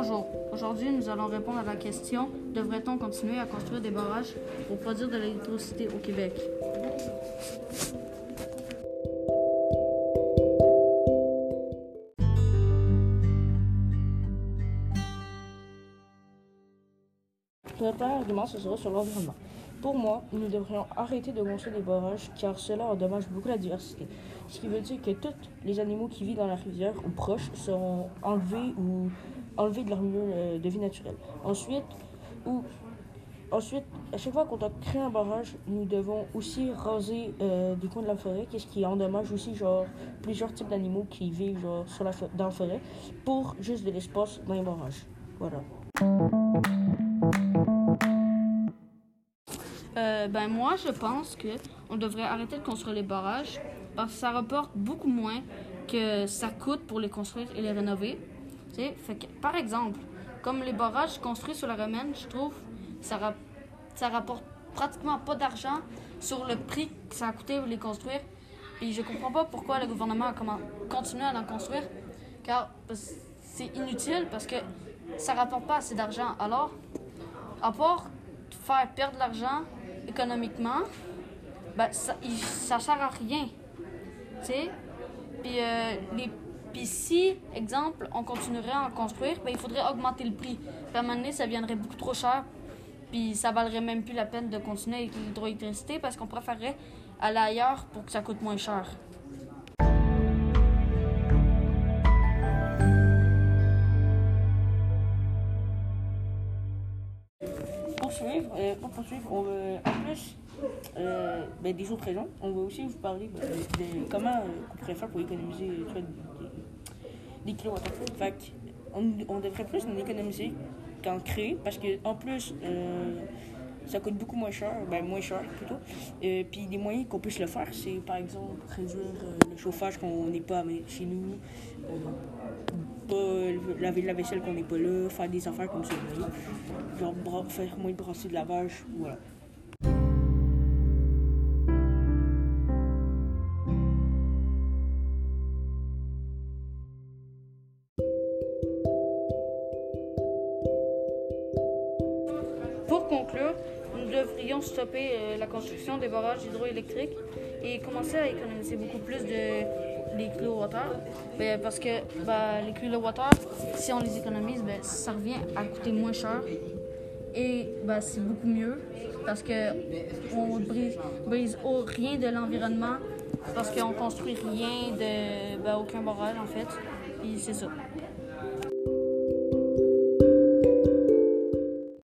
Bonjour. Aujourd'hui, nous allons répondre à la question devrait-on continuer à construire des barrages pour produire de l'électricité au Québec? Premier argument, sera sur l'environnement. Pour moi, nous devrions arrêter de construire des barrages car cela endommage beaucoup la diversité. Ce qui veut dire que tous les animaux qui vivent dans la rivière ou proches seront enlevés ou enlevés de leur milieu euh, de vie naturel. Ensuite, ou, ensuite à chaque fois qu'on doit créer un barrage, nous devons aussi raser euh, des coins de la forêt, qu'est-ce qui endommage aussi genre plusieurs types d'animaux qui vivent genre, sur la, dans la forêt pour juste de l'espace dans les barrages. Voilà. Euh, ben moi, je pense que on devrait arrêter de construire les barrages parce que ça rapporte beaucoup moins que ça coûte pour les construire et les rénover. Fait que, par exemple, comme les barrages construits sur la Romaine, je trouve ça, ça rapporte pratiquement pas d'argent sur le prix que ça a coûté les construire. Puis je comprends pas pourquoi le gouvernement a continué à en construire, car c'est inutile parce que ça rapporte pas assez d'argent. Alors, à part faire perdre de l'argent économiquement, ben, ça, il- ça sert à rien. Tu sais? Puis, euh, les, puis si, exemple, on continuerait à en construire, ben, il faudrait augmenter le prix. Puis à un ça viendrait beaucoup trop cher. Puis ça valerait même plus la peine de continuer avec l'hydroélectricité parce qu'on préférerait aller ailleurs pour que ça coûte moins cher. Euh, pour poursuivre, on veut, en plus euh, ben, des autres raisons, on va aussi vous parler de, comment euh, on pourrait faire pour économiser des, des on, on devrait plus en économiser qu'en créer parce que en plus euh, ça coûte beaucoup moins cher, ben moins cher plutôt. Euh, Puis des moyens qu'on puisse le faire, c'est par exemple réduire euh, le chauffage qu'on n'est pas chez nous, euh, pas laver la vaisselle qu'on n'est pas là, faire des affaires comme ça. Genre faire moins de brasser de lavage, voilà. Pour conclure, nous devrions stopper euh, la construction des barrages hydroélectriques et commencer à économiser beaucoup plus de les kilowattheures. Ben, parce que ben, les kilowattheures, si on les économise, ben, ça revient à coûter moins cher. Et ben, c'est beaucoup mieux parce que on brise, brise rien de l'environnement parce qu'on construit rien de ben, aucun barrage en fait. Puis c'est ça.